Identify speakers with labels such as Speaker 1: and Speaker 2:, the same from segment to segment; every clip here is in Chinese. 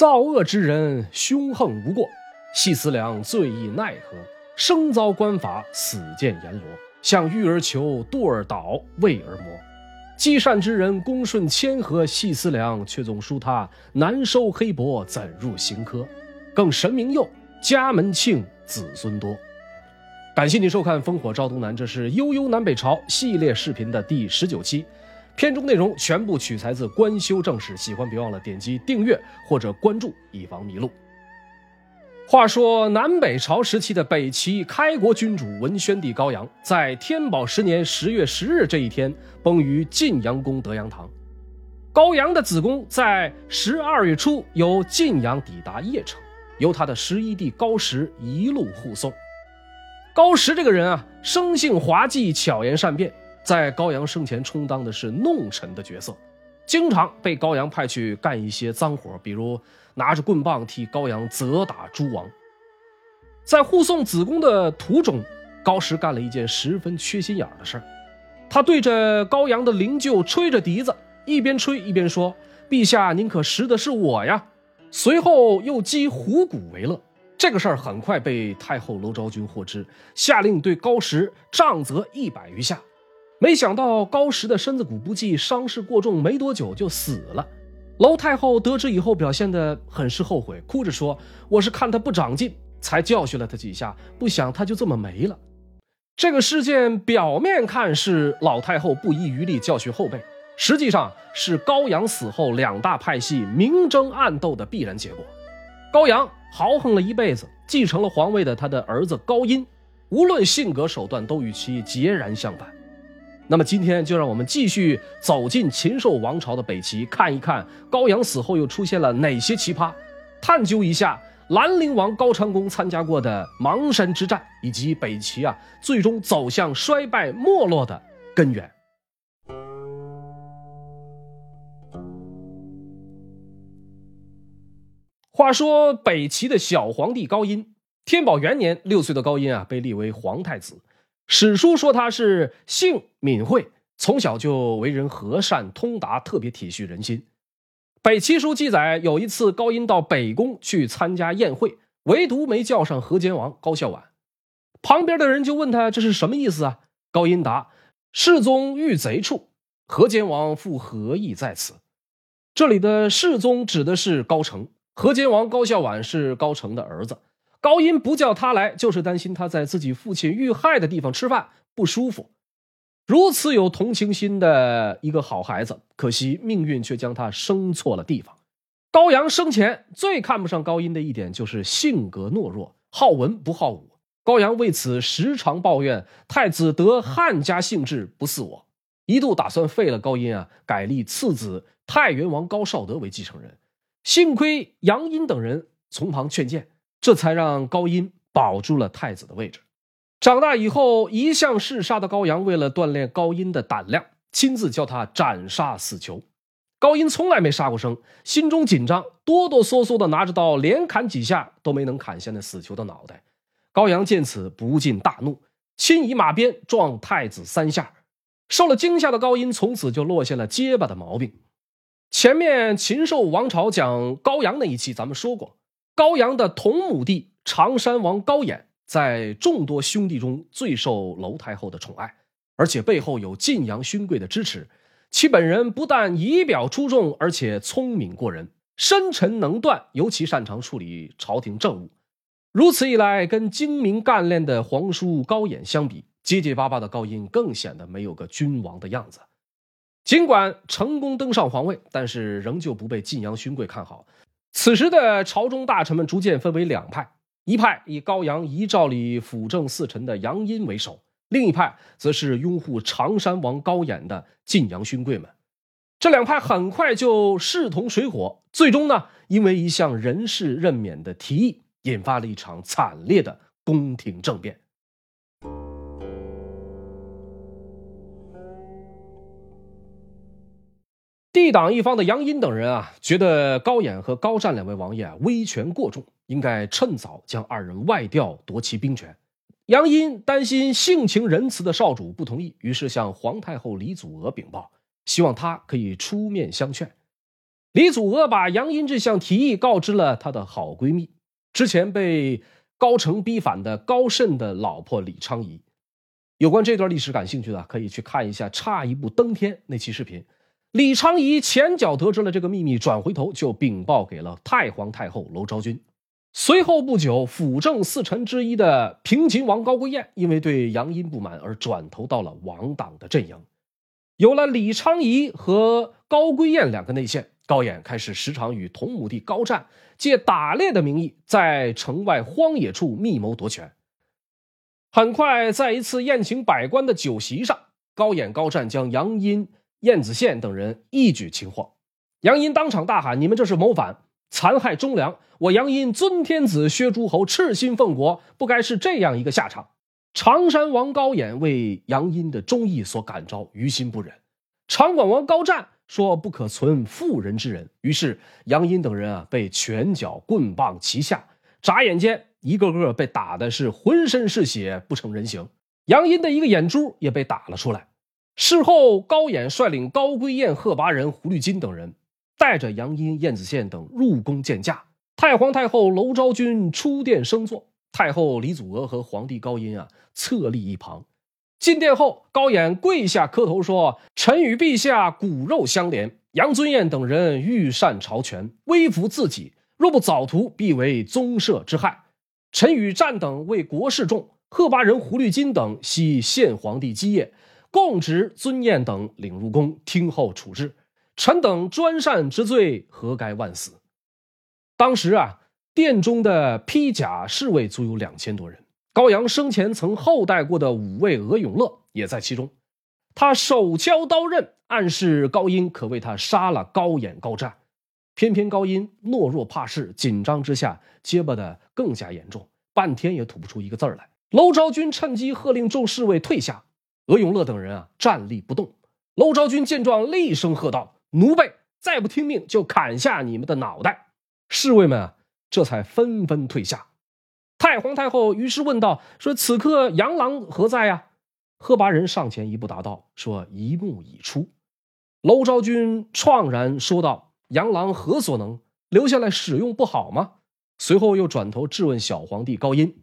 Speaker 1: 造恶之人凶横无过，细思量罪亦奈何？生遭官法，死见阎罗。向欲而求，度而倒，为而磨。积善之人恭顺谦和，细思量，却总输他难收黑帛，怎入刑科？更神明佑，家门庆，子孙多。感谢您收看《烽火照东南》，这是《悠悠南北朝》系列视频的第十九期。片中内容全部取材自《官修正史》，喜欢别忘了点击订阅或者关注，以防迷路。话说南北朝时期的北齐开国君主文宣帝高阳，在天宝十年十月十日这一天崩于晋阳宫德阳堂。高阳的子宫在十二月初由晋阳抵达邺城，由他的十一弟高石一路护送。高石这个人啊，生性滑稽，巧言善辩，在高阳生前充当的是弄臣的角色，经常被高阳派去干一些脏活，比如。拿着棍棒替高阳责打诸王，在护送子宫的途中，高石干了一件十分缺心眼的事儿。他对着高阳的灵柩吹着笛子，一边吹一边说：“陛下，您可识的是我呀？”随后又击虎鼓为乐。这个事儿很快被太后娄昭君获知，下令对高石杖责一百余下。没想到高石的身子骨不济，伤势过重，没多久就死了。娄太后得知以后，表现得很是后悔，哭着说：“我是看他不长进，才教训了他几下，不想他就这么没了。”这个事件表面看是老太后不遗余力教训后辈，实际上是高阳死后两大派系明争暗斗的必然结果。高阳豪横了一辈子，继承了皇位的他的儿子高音，无论性格手段都与其截然相反。那么今天就让我们继续走进禽兽王朝的北齐，看一看高阳死后又出现了哪些奇葩，探究一下兰陵王高长恭参加过的邙山之战，以及北齐啊最终走向衰败没落的根源。话说北齐的小皇帝高音，天宝元年六岁的高音啊被立为皇太子。史书说他是性敏慧，从小就为人和善通达，特别体恤人心。北齐书记载，有一次高音到北宫去参加宴会，唯独没叫上河间王高孝婉。旁边的人就问他这是什么意思啊？高音答：“世宗遇贼处，河间王复何意在此？”这里的世宗指的是高澄，河间王高孝婉是高澄的儿子。高音不叫他来，就是担心他在自己父亲遇害的地方吃饭不舒服。如此有同情心的一个好孩子，可惜命运却将他生错了地方。高阳生前最看不上高音的一点就是性格懦弱，好文不好武。高阳为此时常抱怨太子得汉家性质不似我，一度打算废了高音啊，改立次子太原王高绍德为继承人。幸亏杨殷等人从旁劝谏。这才让高音保住了太子的位置。长大以后，一向嗜杀的高阳为了锻炼高音的胆量，亲自教他斩杀死囚。高音从来没杀过生，心中紧张，哆哆嗦嗦的拿着刀，连砍几下都没能砍下那死囚的脑袋。高阳见此不禁大怒，亲以马鞭撞太子三下。受了惊吓的高音从此就落下了结巴的毛病。前面禽兽王朝讲高阳那一期，咱们说过。高阳的同母弟常山王高演，在众多兄弟中最受娄太后的宠爱，而且背后有晋阳勋贵的支持。其本人不但仪表出众，而且聪明过人，深沉能断，尤其擅长处理朝廷政务。如此一来，跟精明干练的皇叔高演相比，结结巴巴的高音更显得没有个君王的样子。尽管成功登上皇位，但是仍旧不被晋阳勋贵看好。此时的朝中大臣们逐渐分为两派，一派以高阳遗诏里辅政四臣的杨殷为首，另一派则是拥护常山王高演的晋阳勋贵们。这两派很快就势同水火，最终呢，因为一项人事任免的提议，引发了一场惨烈的宫廷政变。一党一方的杨殷等人啊，觉得高演和高湛两位王爷啊威权过重，应该趁早将二人外调夺其兵权。杨殷担心性情仁慈的少主不同意，于是向皇太后李祖娥禀报，希望他可以出面相劝。李祖娥把杨殷这项提议告知了她的好闺蜜，之前被高澄逼反的高慎的老婆李昌仪。有关这段历史感兴趣的，可以去看一下《差一步登天》那期视频。李昌仪前脚得知了这个秘密，转回头就禀报给了太皇太后娄昭君。随后不久，辅政四臣之一的平秦王高归燕，因为对杨殷不满而转投到了王党的阵营。有了李昌仪和高归燕两个内线，高演开始时常与同母弟高湛借打猎的名义，在城外荒野处密谋夺权。很快，在一次宴请百官的酒席上，高演、高湛将杨殷。燕子宪等人一举擒获，杨殷当场大喊：“你们这是谋反，残害忠良！我杨殷尊天子，削诸侯，赤心奉国，不该是这样一个下场。”常山王高演为杨殷的忠义所感召，于心不忍。长管王高湛说：“不可存妇人之仁。”于是杨殷等人啊，被拳脚棍棒齐下，眨眼间，一个个被打的是浑身是血，不成人形。杨殷的一个眼珠也被打了出来。事后，高演率领高归燕、贺拔仁、胡律金等人，带着杨殷、燕子宪等入宫见驾。太皇太后娄昭君出殿升座，太后李祖娥和皇帝高音啊侧立一旁。进殿后，高演跪下磕头说：“臣与陛下骨肉相连，杨尊彦等人欲擅朝权，威服自己，若不早图，必为宗社之害。臣与战等为国事重，贺拔仁、胡律金等系献皇帝基业。”供职尊彦等领入宫听候处置，臣等专擅之罪，何该万死？当时啊，殿中的披甲侍卫足有两千多人。高阳生前曾厚待过的五位俄永乐也在其中。他手敲刀刃，暗示高音可为他杀了高演、高湛。偏偏高音懦弱怕事，紧张之下结巴的更加严重，半天也吐不出一个字来。娄昭君趁机喝令众侍卫退下。何永乐等人啊，站立不动。娄昭君见状，厉声喝道：“奴婢再不听命，就砍下你们的脑袋！”侍卫们啊，这才纷纷退下。太皇太后于是问道：“说此刻杨郎何在呀？”贺拔仁上前一步答道：“说一目已出。”娄昭君怆然说道：“杨郎何所能？留下来使用不好吗？”随后又转头质问小皇帝高音。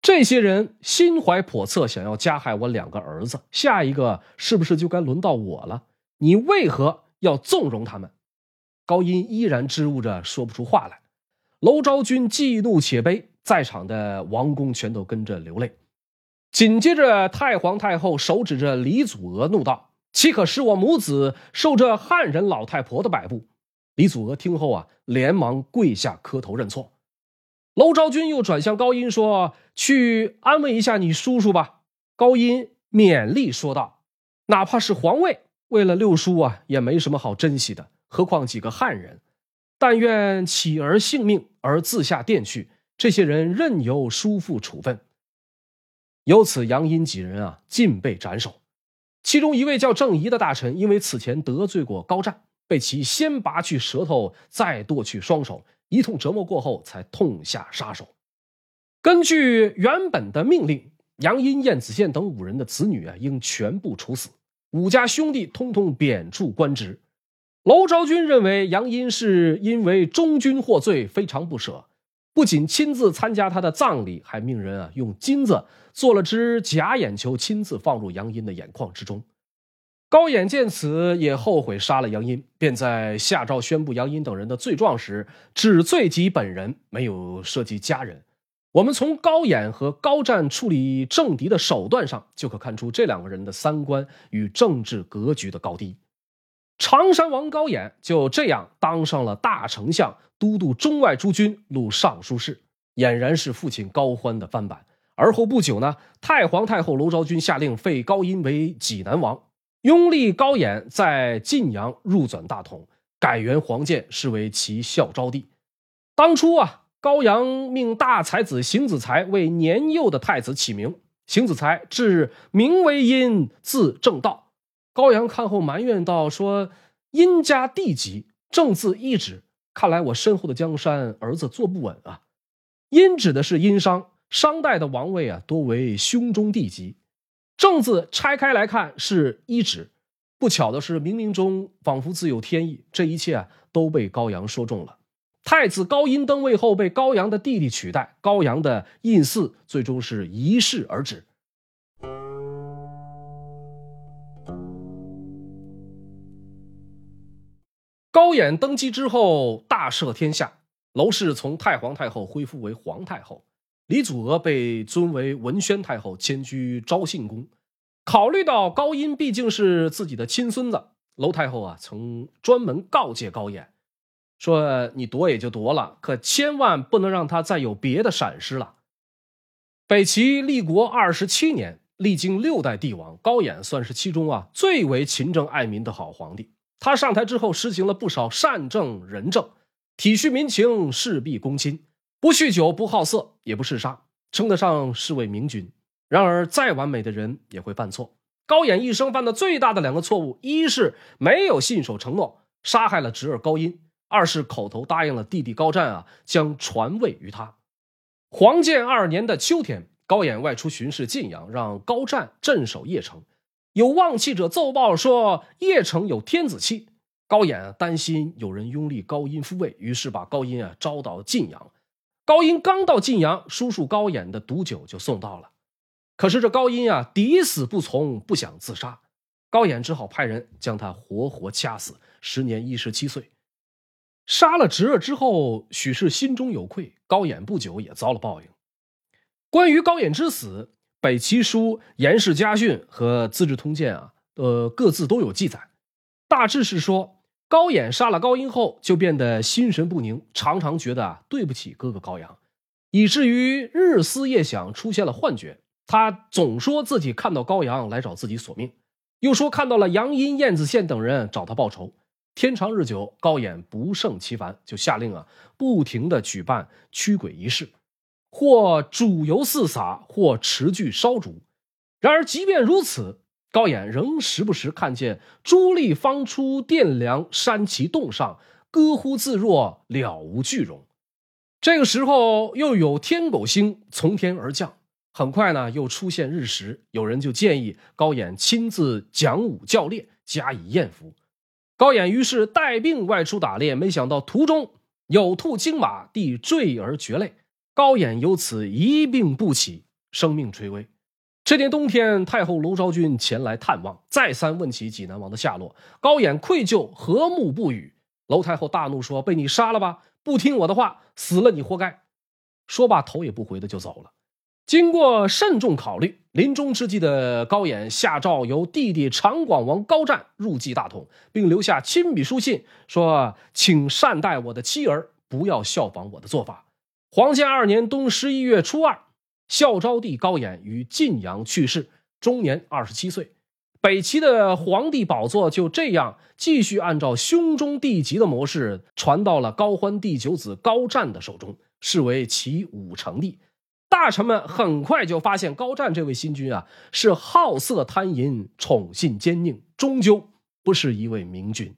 Speaker 1: 这些人心怀叵测，想要加害我两个儿子，下一个是不是就该轮到我了？你为何要纵容他们？高音依然支吾着，说不出话来。娄昭君既怒且悲，在场的王公全都跟着流泪。紧接着，太皇太后手指着李祖娥，怒道：“岂可使我母子受这汉人老太婆的摆布？”李祖娥听后啊，连忙跪下磕头认错。娄昭君又转向高音说：“去安慰一下你叔叔吧。”高音勉励说道：“哪怕是皇位，为了六叔啊，也没什么好珍惜的。何况几个汉人，但愿乞儿性命而自下殿去。这些人任由叔父处分。”由此，杨殷几人啊，尽被斩首。其中一位叫郑仪的大臣，因为此前得罪过高湛，被其先拔去舌头，再剁去双手。一通折磨过后，才痛下杀手。根据原本的命令，杨殷、燕子宪等五人的子女啊，应全部处死；五家兄弟通通贬黜官职。娄昭君认为杨殷是因为忠君获罪，非常不舍，不仅亲自参加他的葬礼，还命人啊用金子做了只假眼球，亲自放入杨殷的眼眶之中。高演见此，也后悔杀了杨殷，便在下诏宣布杨殷等人的罪状时，只罪及本人，没有涉及家人。我们从高演和高湛处理政敌的手段上，就可看出这两个人的三观与政治格局的高低。常山王高演就这样当上了大丞相、都督中外诸军、录尚书事，俨然是父亲高欢的翻版。而后不久呢，太皇太后娄昭君下令废高音为济南王。拥立高演在晋阳入纂大统，改元黄建，是为其孝昭帝。当初啊，高阳命大才子邢子才为年幼的太子起名，邢子才至名为殷，字正道。高阳看后埋怨道：“说殷家地级，正字一指，看来我身后的江山，儿子坐不稳啊。”殷指的是殷商，商代的王位啊，多为兄中弟级。正字拆开来看是一指，不巧的是冥冥中仿佛自有天意，这一切啊都被高阳说中了。太子高音登位后，被高阳的弟弟取代，高阳的胤祀最终是一逝而止。高演登基之后，大赦天下，娄氏从太皇太后恢复为皇太后，李祖娥被尊为文宣太后，迁居昭信宫。考虑到高音毕竟是自己的亲孙子，娄太后啊曾专门告诫高演，说：“你夺也就夺了，可千万不能让他再有别的闪失了。”北齐立国二十七年，历经六代帝王，高演算是其中啊最为勤政爱民的好皇帝。他上台之后，实行了不少善政仁政，体恤民情，事必躬亲，不酗酒，不好色，也不嗜杀，称得上是位明君。然而，再完美的人也会犯错。高演一生犯的最大的两个错误，一是没有信守承诺，杀害了侄儿高音；二是口头答应了弟弟高湛啊，将传位于他。黄建二年的秋天，高演外出巡视晋阳，让高湛镇守邺城。有望气者奏报说邺城有天子气，高演担心有人拥立高音复位，于是把高音啊招到晋阳。高音刚到晋阳，叔叔高演的毒酒就送到了。可是这高音啊抵死不从，不想自杀，高演只好派人将他活活掐死。时年一十七岁，杀了侄儿之后，许氏心中有愧，高演不久也遭了报应。关于高演之死。北齐书《颜氏家训》和《资治通鉴》啊，呃，各自都有记载。大致是说，高演杀了高音后，就变得心神不宁，常常觉得啊对不起哥哥高阳，以至于日思夜想，出现了幻觉。他总说自己看到高阳来找自己索命，又说看到了杨殷、燕子献等人找他报仇。天长日久，高演不胜其烦，就下令啊，不停的举办驱鬼仪式。或煮油四洒，或持炬烧烛。然而，即便如此，高演仍时不时看见朱丽方出殿梁，山其洞上，歌呼自若，了无巨容。这个时候，又有天狗星从天而降。很快呢，又出现日食。有人就建议高演亲自讲武教练，加以验福。高演于是带病外出打猎，没想到途中有兔惊马，地坠而绝类。高演由此一病不起，生命垂危。这年冬天，太后娄昭君前来探望，再三问起济南王的下落。高演愧疚，和睦不语。娄太后大怒，说：“被你杀了吧！不听我的话，死了你活该。”说罢，头也不回的就走了。经过慎重考虑，临终之际的高演下诏由弟弟长广王高湛入继大统，并留下亲笔书信，说：“请善待我的妻儿，不要效仿我的做法。”黄建二年冬十一月初二，孝昭帝高演于晋阳去世，终年二十七岁。北齐的皇帝宝座就这样继续按照兄终弟及的模式传到了高欢第九子高湛的手中，是为齐武成帝。大臣们很快就发现高湛这位新君啊，是好色贪淫、宠信奸佞，终究不是一位明君。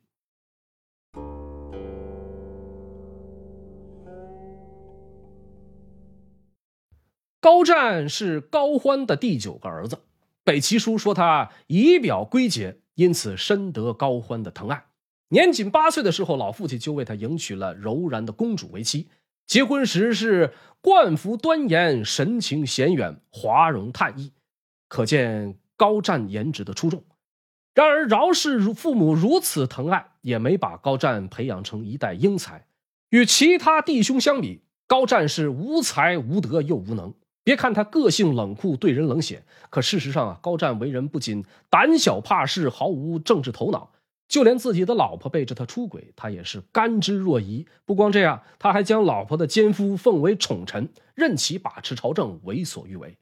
Speaker 1: 高湛是高欢的第九个儿子，北齐书说他仪表归洁，因此深得高欢的疼爱。年仅八岁的时候，老父亲就为他迎娶了柔然的公主为妻。结婚时是冠服端严，神情娴远，华容叹意，可见高湛颜值的出众。然而饶氏如父母如此疼爱，也没把高湛培养成一代英才。与其他弟兄相比，高湛是无才无德又无能。别看他个性冷酷，对人冷血，可事实上啊，高湛为人不仅胆小怕事，毫无政治头脑，就连自己的老婆背着他出轨，他也是甘之若饴。不光这样，他还将老婆的奸夫奉为宠臣，任其把持朝政，为所欲为。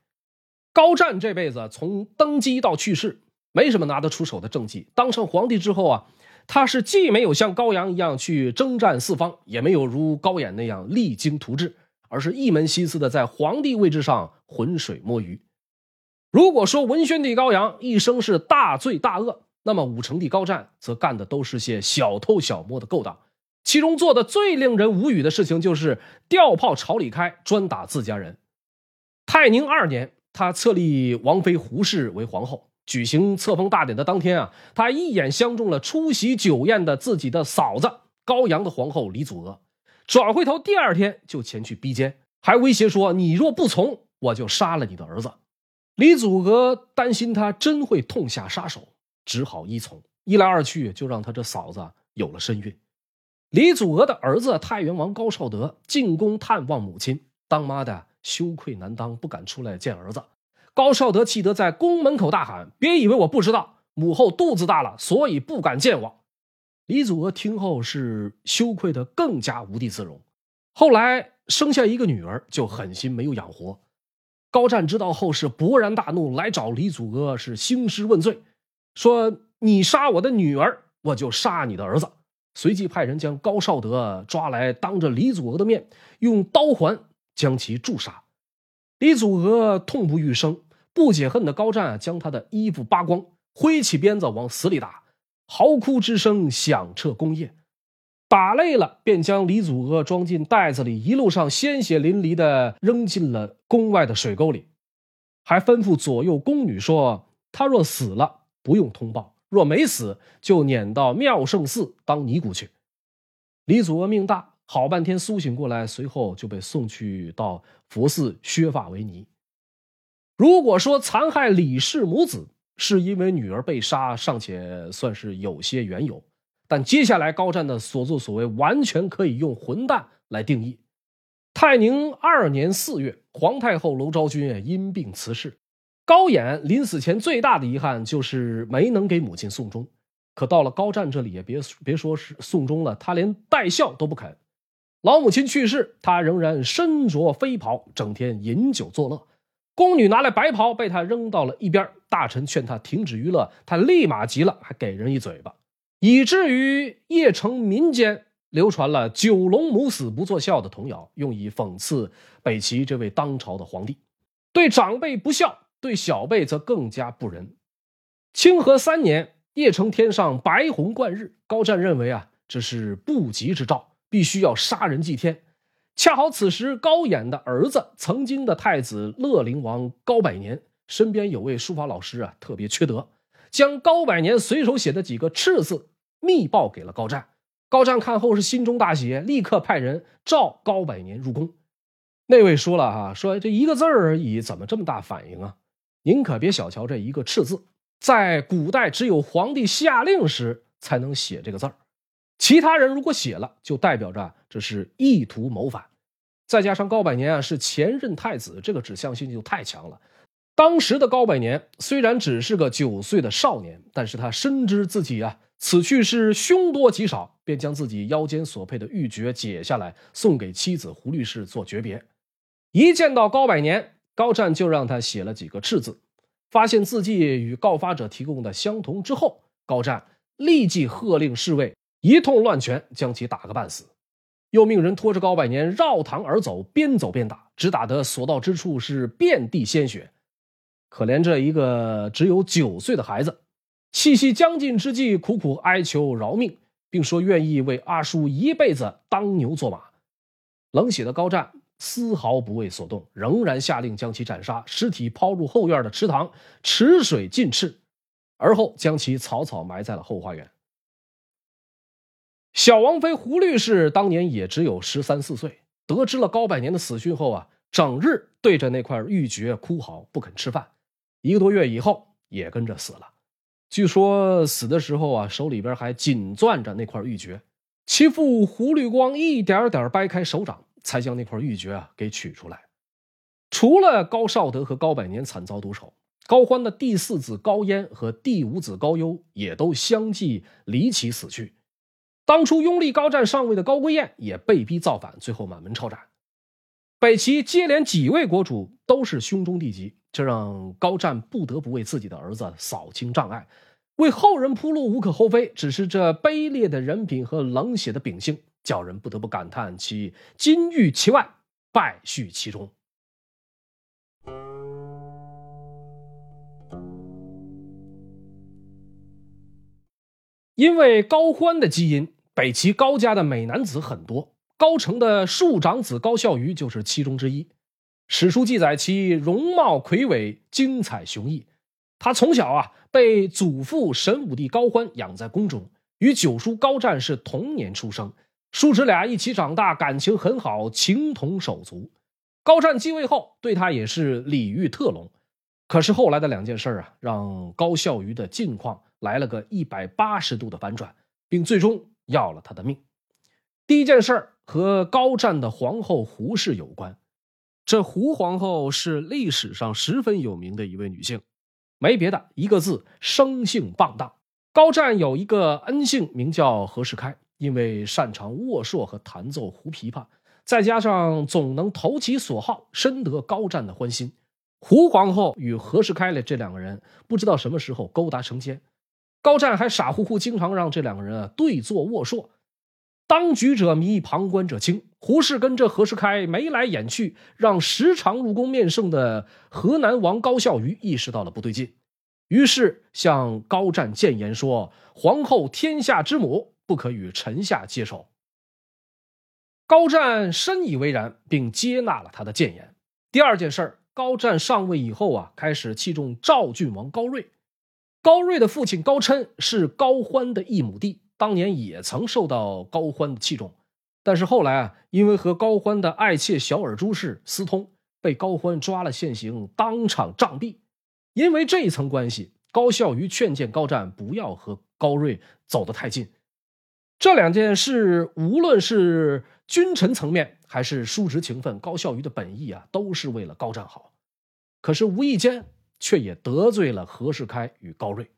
Speaker 1: 高湛这辈子从登基到去世，没什么拿得出手的政绩。当上皇帝之后啊，他是既没有像高阳一样去征战四方，也没有如高演那样励精图治。而是一门心思的在皇帝位置上浑水摸鱼。如果说文宣帝高阳一生是大罪大恶，那么武成帝高湛则干的都是些小偷小摸的勾当。其中做的最令人无语的事情，就是调炮朝里开，专打自家人。泰宁二年，他册立王妃胡氏为皇后。举行册封大典的当天啊，他一眼相中了出席酒宴的自己的嫂子高阳的皇后李祖娥，转回头第二天就前去逼奸，还威胁说：“你若不从，我就杀了你的儿子。”李祖娥担心他真会痛下杀手，只好依从。一来二去，就让他这嫂子有了身孕。李祖娥的儿子太原王高绍德进宫探望母亲，当妈的羞愧难当，不敢出来见儿子。高绍德气得在宫门口大喊：“别以为我不知道，母后肚子大了，所以不敢见我。”李祖娥听后是羞愧的更加无地自容。后来生下一个女儿，就狠心没有养活。高湛知道后是勃然大怒，来找李祖娥是兴师问罪，说：“你杀我的女儿，我就杀你的儿子。”随即派人将高绍德抓来，当着李祖娥的面用刀环将其诛杀。李祖娥痛不欲生。不解恨的高湛将他的衣服扒光，挥起鞭子往死里打，嚎哭之声响彻宫夜。打累了，便将李祖娥装进袋子里，一路上鲜血淋漓的扔进了宫外的水沟里，还吩咐左右宫女说：“他若死了，不用通报；若没死，就撵到妙圣寺当尼姑去。”李祖娥命大，好半天苏醒过来，随后就被送去到佛寺削发为尼。如果说残害李氏母子是因为女儿被杀，尚且算是有些缘由，但接下来高湛的所作所为完全可以用混蛋来定义。泰宁二年四月，皇太后娄昭君因病辞世，高演临死前最大的遗憾就是没能给母亲送终。可到了高湛这里，也别别说是送终了，他连带孝都不肯。老母亲去世，他仍然身着飞袍，整天饮酒作乐。宫女拿来白袍，被他扔到了一边。大臣劝他停止娱乐，他立马急了，还给人一嘴巴，以至于邺城民间流传了“九龙母死不作孝”的童谣，用以讽刺北齐这位当朝的皇帝。对长辈不孝，对小辈则更加不仁。清和三年，邺城天上白虹贯日，高湛认为啊，这是不吉之兆，必须要杀人祭天。恰好此时，高演的儿子，曾经的太子乐陵王高百年，身边有位书法老师啊，特别缺德，将高百年随手写的几个赤字密报给了高湛。高湛看后是心中大喜，立刻派人召高百年入宫。那位说了哈，说这一个字而已，怎么这么大反应啊？您可别小瞧这一个赤字，在古代只有皇帝下令时才能写这个字儿。其他人如果写了，就代表着这是意图谋反。再加上高百年啊是前任太子，这个指向性就太强了。当时的高百年虽然只是个九岁的少年，但是他深知自己啊此去是凶多吉少，便将自己腰间所佩的玉珏解下来，送给妻子胡律师做诀别。一见到高百年，高湛就让他写了几个赤字。发现字迹与告发者提供的相同之后，高湛立即喝令侍卫。一通乱拳，将其打个半死，又命人拖着高百年绕堂而走，边走边打，只打得所到之处是遍地鲜血。可怜这一个只有九岁的孩子，气息将尽之际，苦苦哀求饶命，并说愿意为阿叔一辈子当牛做马。冷血的高湛丝毫不为所动，仍然下令将其斩杀，尸体抛入后院的池塘，池水尽赤，而后将其草草埋在了后花园。小王妃胡律师当年也只有十三四岁，得知了高百年的死讯后啊，整日对着那块玉珏哭嚎，不肯吃饭。一个多月以后，也跟着死了。据说死的时候啊，手里边还紧攥着那块玉珏。其父胡律光一点点掰开手掌，才将那块玉珏啊给取出来。除了高绍德和高百年惨遭毒手，高欢的第四子高烟和第五子高优也都相继离奇死去。当初拥立高湛上位的高归燕也被逼造反，最后满门抄斩。北齐接连几位国主都是兄终弟及，这让高湛不得不为自己的儿子扫清障碍，为后人铺路无可厚非。只是这卑劣的人品和冷血的秉性，叫人不得不感叹其金玉其外，败絮其中。因为高欢的基因。北齐高家的美男子很多，高澄的庶长子高孝瑜就是其中之一。史书记载其容貌魁伟，精彩雄毅。他从小啊被祖父神武帝高欢养在宫中，与九叔高湛是同年出生，叔侄俩一起长大，感情很好，情同手足。高湛继位后，对他也是礼遇特隆。可是后来的两件事啊，让高孝瑜的境况来了个一百八十度的反转，并最终要了他的命。第一件事儿和高湛的皇后胡氏有关。这胡皇后是历史上十分有名的一位女性，没别的，一个字，生性放荡。高湛有一个恩姓，名叫何世开，因为擅长握槊和弹奏胡琵琶，再加上总能投其所好，深得高湛的欢心。胡皇后与何世开的这两个人不知道什么时候勾搭成奸，高湛还傻乎乎，经常让这两个人啊对坐握槊。当局者迷，旁观者清。胡适跟这何世开眉来眼去，让时常入宫面圣的河南王高孝瑜意识到了不对劲，于是向高湛谏言说：“皇后天下之母，不可与臣下接手。”高湛深以为然，并接纳了他的谏言。第二件事高湛上位以后啊，开始器重赵郡王高睿。高睿的父亲高琛是高欢的一亩地。当年也曾受到高欢的器重，但是后来啊，因为和高欢的爱妾小尔朱氏私通，被高欢抓了现行，当场杖毙。因为这一层关系，高孝瑜劝谏高湛不要和高睿走得太近。这两件事，无论是君臣层面还是叔侄情分，高孝瑜的本意啊，都是为了高湛好。可是无意间却也得罪了何世开与高睿。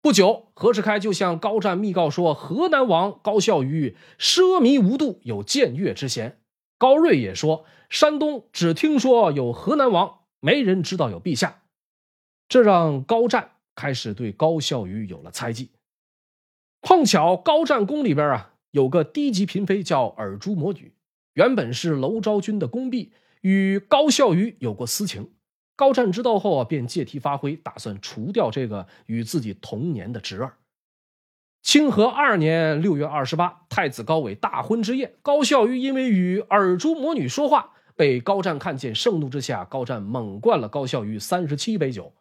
Speaker 1: 不久，何世开就向高湛密告说，河南王高孝瑜奢靡无度，有僭越之嫌。高睿也说，山东只听说有河南王，没人知道有陛下。这让高湛开始对高孝瑜有了猜忌。碰巧高湛宫里边啊，有个低级嫔妃叫尔朱魔女，原本是娄昭君的宫婢，与高孝瑜有过私情。高湛知道后啊，便借题发挥，打算除掉这个与自己同年的侄儿。清和二年六月二十八，太子高纬大婚之夜，高孝瑜因为与尔朱魔女说话，被高湛看见，盛怒之下，高湛猛灌了高孝瑜三十七杯酒。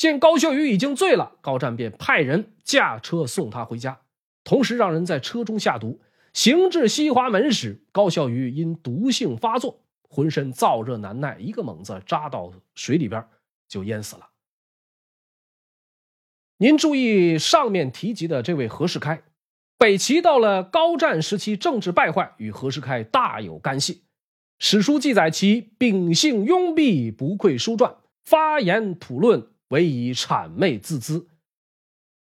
Speaker 1: 见高孝瑜已经醉了，高湛便派人驾车送他回家，同时让人在车中下毒。行至西华门时，高孝瑜因毒性发作。浑身燥热难耐，一个猛子扎到水里边就淹死了。您注意上面提及的这位何世开，北齐到了高湛时期，政治败坏，与何世开大有干系。史书记载其秉性庸鄙，不愧书传，发言吐论，唯以谄媚自资。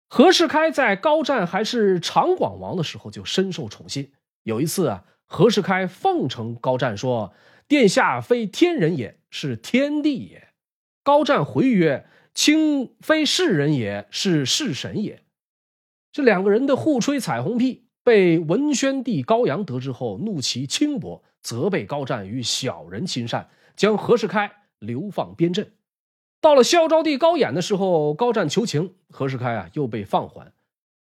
Speaker 1: 何世开在高湛还是长广王的时候就深受宠信。有一次啊，何世开奉承高湛说。殿下非天人也，是天地也。高湛回曰：“卿非世人也，是世神也。”这两个人的互吹彩虹屁，被文宣帝高阳得知后，怒其轻薄，责备高湛与小人亲善，将何世开流放边镇。到了孝昭帝高演的时候，高湛求情，何世开啊又被放还。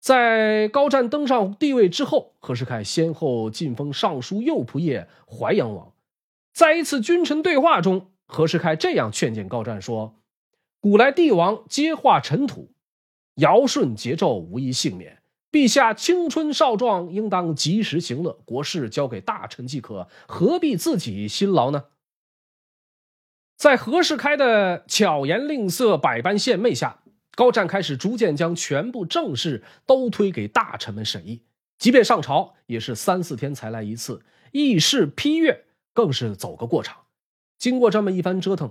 Speaker 1: 在高湛登上帝位之后，何世开先后晋封尚书右仆射、淮阳王。在一次君臣对话中，何世开这样劝谏高湛说：“古来帝王皆化尘土，尧舜桀纣无一幸免。陛下青春少壮，应当及时行乐，国事交给大臣即可，何必自己辛劳呢？”在何世开的巧言令色、百般献媚下，高湛开始逐渐将全部政事都推给大臣们审议，即便上朝，也是三四天才来一次，议事批阅。更是走个过场。经过这么一番折腾，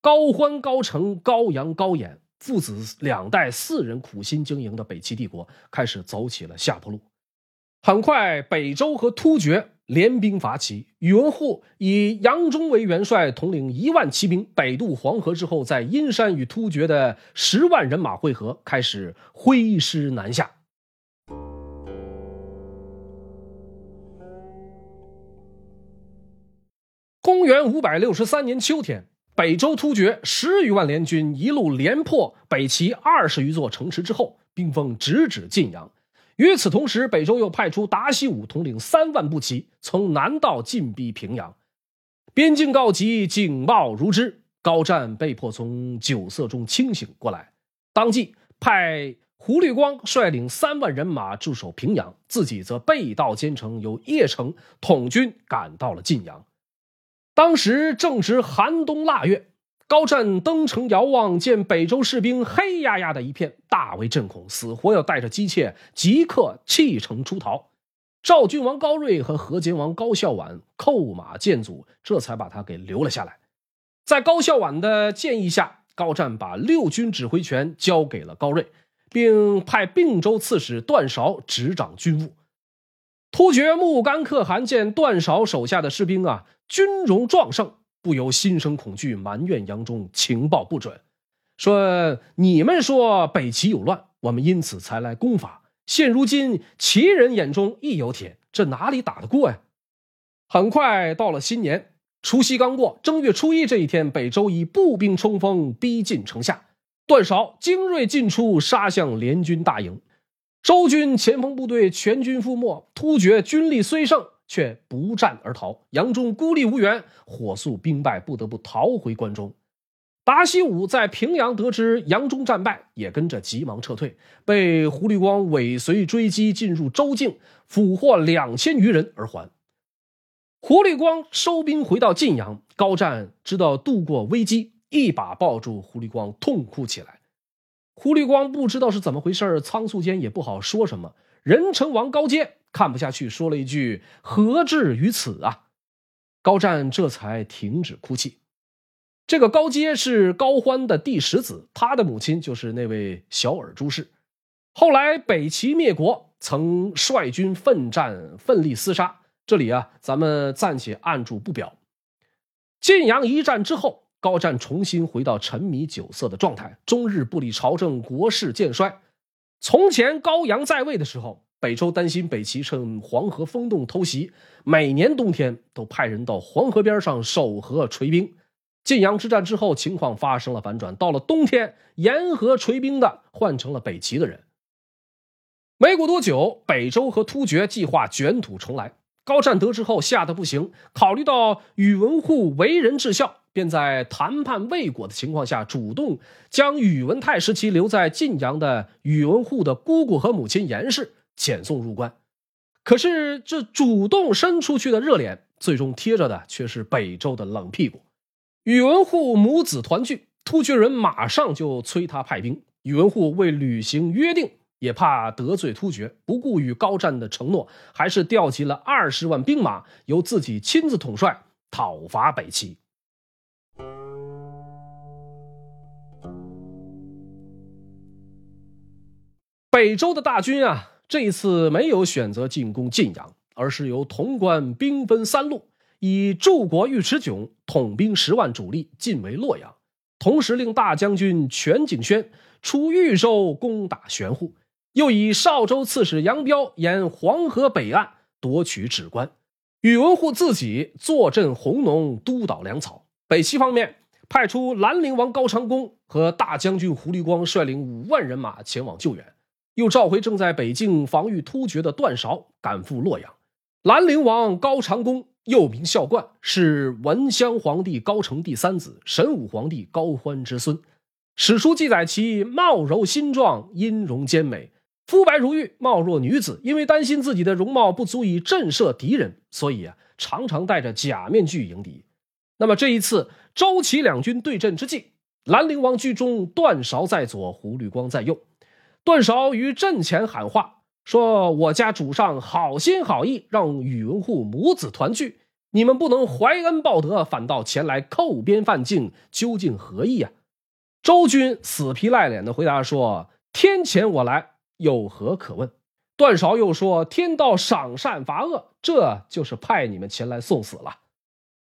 Speaker 1: 高欢、高成、高阳、高演父子两代四人苦心经营的北齐帝国开始走起了下坡路。很快，北周和突厥联兵伐齐，宇文护以杨忠为元帅，统领一万骑兵北渡黄河之后，在阴山与突厥的十万人马会合，开始挥师南下。公元五百六十三年秋天，北周突厥十余万联军一路连破北齐二十余座城池之后，兵锋直指晋阳。与此同时，北周又派出达西武统领三万步骑从南道进逼平阳。边境告急，警报如织，高湛被迫从酒色中清醒过来，当即派胡律光率领三万人马驻守平阳，自己则背道兼程，由邺城统军赶到了晋阳。当时正值寒冬腊月，高湛登城遥望，见北周士兵黑压压的一片，大为震恐，死活要带着姬妾即刻弃城出逃。赵郡王高睿和河间王高孝婉叩马见阻，这才把他给留了下来。在高孝婉的建议下，高湛把六军指挥权交给了高睿，并派并州刺史段韶执掌军务。突厥木干可汗见段韶手下的士兵啊。军容壮盛，不由心生恐惧，埋怨杨忠情报不准，说：“你们说北齐有乱，我们因此才来攻伐。现如今齐人眼中亦有铁，这哪里打得过呀？”很快到了新年，除夕刚过，正月初一这一天，北周以步兵冲锋，逼近城下。段韶精锐尽出，杀向联军大营，周军前锋部队全军覆没。突厥军力虽盛。却不战而逃，杨忠孤立无援，火速兵败，不得不逃回关中。达西武在平阳得知杨忠战败，也跟着急忙撤退，被胡律光尾随追击，进入州境，俘获两千余人而还。胡律光收兵回到晋阳，高湛知道度过危机，一把抱住胡律光，痛哭起来。胡律光不知道是怎么回事，仓促间也不好说什么。仁成王高阶。看不下去，说了一句：“何至于此啊！”高湛这才停止哭泣。这个高阶是高欢的第十子，他的母亲就是那位小尔朱氏。后来北齐灭国，曾率军奋战，奋力厮杀。这里啊，咱们暂且按住不表。晋阳一战之后，高湛重新回到沉迷酒色的状态，终日不理朝政，国势渐衰。从前高阳在位的时候。北周担心北齐趁黄河封冻偷袭，每年冬天都派人到黄河边上守河垂冰。晋阳之战之后，情况发生了反转，到了冬天，沿河垂冰的换成了北齐的人。没过多久，北周和突厥计划卷土重来。高湛得知后吓得不行，考虑到宇文护为人至孝，便在谈判未果的情况下，主动将宇文泰时期留在晋阳的宇文护的姑姑和母亲严氏。遣送入关，可是这主动伸出去的热脸，最终贴着的却是北周的冷屁股。宇文护母子团聚，突厥人马上就催他派兵。宇文护为履行约定，也怕得罪突厥，不顾与高湛的承诺，还是调集了二十万兵马，由自己亲自统帅讨伐北齐。北周的大军啊！这一次没有选择进攻晋阳，而是由潼关兵分三路，以柱国尉迟迥统兵十万主力进围洛阳，同时令大将军全景轩出豫州攻打玄户，又以少州刺史杨彪沿黄河北岸夺取轵关，宇文护自己坐镇弘农督导粮草。北齐方面派出兰陵王高长恭和大将军胡律光率领五万人马前往救援。又召回正在北境防御突厥的段韶赶赴洛阳。兰陵王高长恭又名孝冠，是文襄皇帝高澄第三子，神武皇帝高欢之孙。史书记载其貌柔心壮，音容兼美，肤白如玉，貌若女子。因为担心自己的容貌不足以震慑敌人，所以啊，常常戴着假面具迎敌。那么这一次周齐两军对阵之际，兰陵王居中，段韶在左，胡律光在右。段韶于阵前喊话说：“我家主上好心好意，让宇文护母子团聚，你们不能怀恩报德，反倒前来扣边犯境，究竟何意啊？”周军死皮赖脸的回答说：“天谴我来，有何可问？”段韶又说：“天道赏善罚恶，这就是派你们前来送死了。”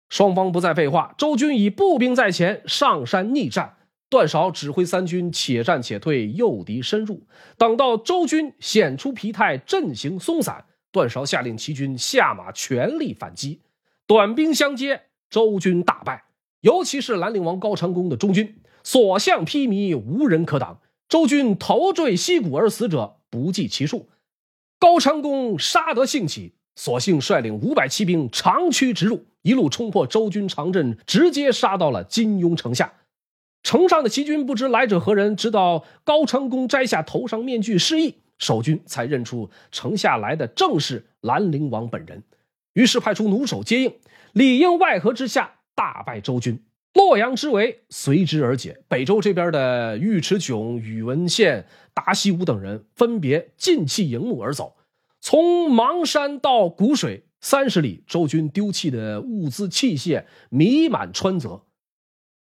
Speaker 1: 双方不再废话，周军以步兵在前，上山逆战。段韶指挥三军且战且退，诱敌深入。等到周军显出疲态，阵型松散，段韶下令齐军下马，全力反击。短兵相接，周军大败。尤其是兰陵王高长恭的中军，所向披靡，无人可挡。周军头坠溪谷而死者不计其数。高长恭杀得兴起，索性率领五百骑兵长驱直入，一路冲破周军长阵，直接杀到了金庸城下。城上的齐军不知来者何人，直到高成功摘下头上面具示意，守军才认出城下来的正是兰陵王本人，于是派出弩手接应，里应外合之下大败周军，洛阳之围随之而解。北周这边的尉迟迥、宇文宪、达西武等人分别尽弃营幕而走，从邙山到谷水三十里，周军丢弃的物资器械弥满川泽。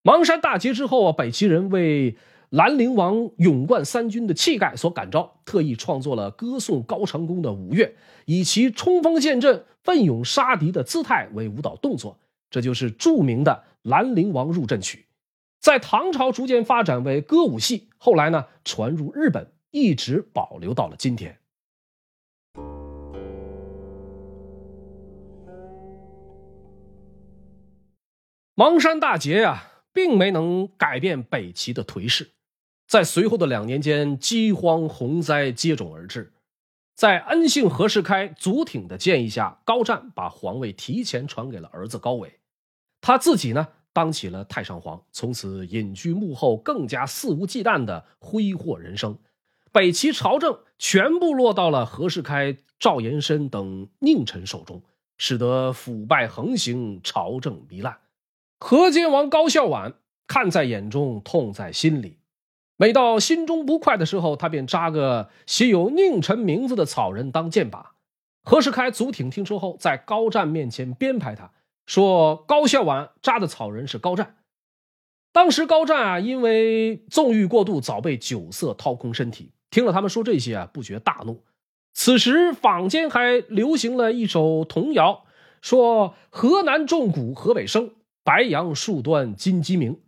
Speaker 1: 邙山大捷之后啊，北齐人为兰陵王勇冠三军的气概所感召，特意创作了歌颂高长恭的舞乐，以其冲锋陷阵、奋勇杀敌的姿态为舞蹈动作，这就是著名的《兰陵王入阵曲》。在唐朝逐渐发展为歌舞戏，后来呢传入日本，一直保留到了今天。邙山大捷呀！并没能改变北齐的颓势，在随后的两年间，饥荒、洪灾接踵而至。在恩姓何世开祖挺的建议下，高湛把皇位提前传给了儿子高纬，他自己呢当起了太上皇，从此隐居幕后，更加肆无忌惮的挥霍人生。北齐朝政全部落到了何世开、赵延深等佞臣手中，使得腐败横行，朝政糜烂。河间王高孝婉看在眼中，痛在心里。每到心中不快的时候，他便扎个写有佞臣名字的草人当箭靶。何世开、祖挺听说后，在高湛面前编排他，说高孝婉扎的草人是高湛。当时高湛啊，因为纵欲过度，早被酒色掏空身体。听了他们说这些啊，不觉大怒。此时坊间还流行了一首童谣，说河南重谷，河北生。白杨树端金鸡鸣，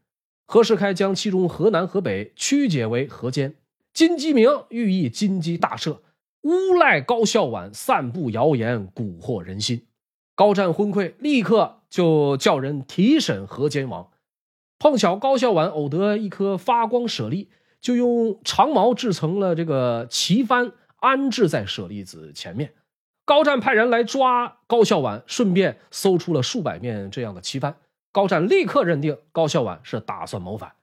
Speaker 1: 何世开将其中河南、河北曲解为河间。金鸡鸣寓意金鸡大赦，诬赖高孝婉散布谣言，蛊惑人心。高湛昏聩，立刻就叫人提审河间王。碰巧高孝婉偶得一颗发光舍利，就用长矛制成了这个旗幡，安置在舍利子前面。高湛派人来抓高孝婉，顺便搜出了数百面这样的旗幡。高湛立刻认定高孝婉是打算谋反，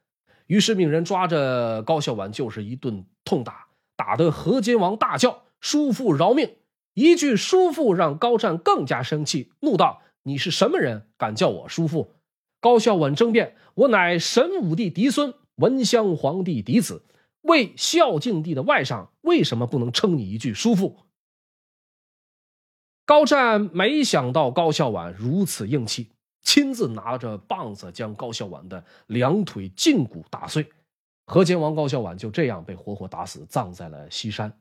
Speaker 1: 于是命人抓着高孝婉就是一顿痛打，打得何金王大叫：“叔父饶命！”一句“叔父”让高湛更加生气，怒道：“你是什么人，敢叫我叔父？”高孝婉争辩：“我乃神武帝嫡孙，文襄皇帝嫡子，为孝敬帝的外甥，为什么不能称你一句叔父？”高湛没想到高孝婉如此硬气。亲自拿着棒子将高孝婉的两腿胫骨打碎，河间王高孝婉就这样被活活打死，葬在了西山。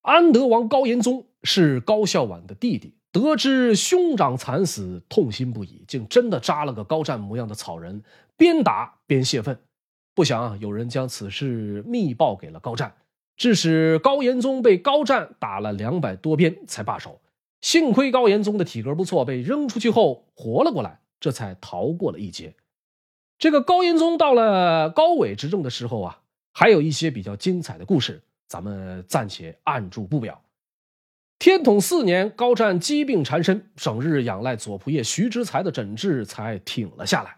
Speaker 1: 安德王高延宗是高孝婉的弟弟，得知兄长惨死，痛心不已，竟真的扎了个高湛模样的草人，边打边泄愤。不想啊，有人将此事密报给了高湛，致使高延宗被高湛打了两百多鞭才罢手。幸亏高延宗的体格不错，被扔出去后活了过来。这才逃过了一劫。这个高延宗到了高纬执政的时候啊，还有一些比较精彩的故事，咱们暂且按住不表。天统四年，高湛疾病缠身，整日仰赖左仆射徐之才的诊治，才挺了下来。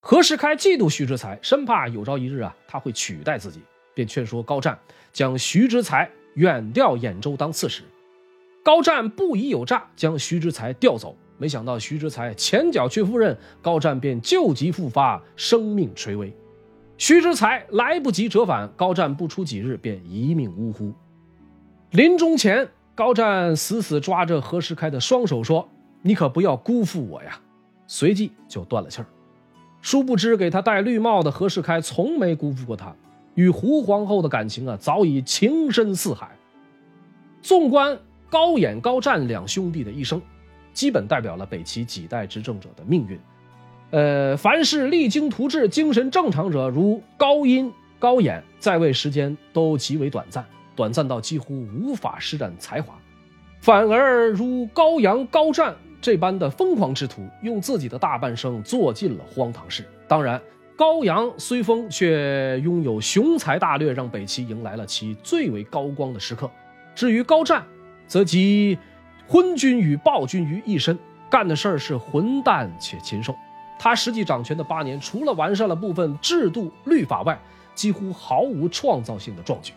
Speaker 1: 何世开嫉妒徐之才，生怕有朝一日啊他会取代自己，便劝说高湛将徐之才远调兖州当刺史。高湛不疑有诈，将徐之才调走。没想到徐之才前脚去赴任，高湛便旧疾复发，生命垂危。徐之才来不及折返，高湛不出几日便一命呜呼。临终前，高湛死死抓着何世开的双手说：“你可不要辜负我呀！”随即就断了气儿。殊不知，给他戴绿帽的何世开从没辜负过他，与胡皇后的感情啊，早已情深似海。纵观高演、高湛两兄弟的一生。基本代表了北齐几代执政者的命运。呃，凡是励精图治、精神正常者，如高音、高演，在位时间都极为短暂，短暂到几乎无法施展才华；反而如高阳、高湛这般的疯狂之徒，用自己的大半生做尽了荒唐事。当然，高阳虽疯，却拥有雄才大略，让北齐迎来了其最为高光的时刻。至于高湛，则集。昏君与暴君于一身，干的事儿是混蛋且禽兽。他实际掌权的八年，除了完善了部分制度律法外，几乎毫无创造性的壮举。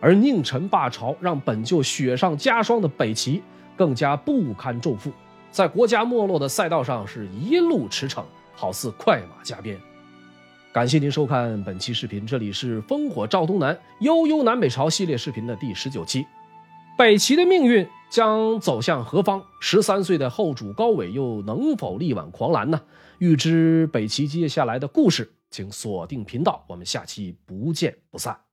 Speaker 1: 而宁臣罢朝，让本就雪上加霜的北齐更加不堪重负，在国家没落的赛道上是一路驰骋，好似快马加鞭。感谢您收看本期视频，这里是烽火赵东南悠悠南北朝系列视频的第十九期。北齐的命运将走向何方？十三岁的后主高纬又能否力挽狂澜呢？欲知北齐接下来的故事，请锁定频道，我们下期不见不散。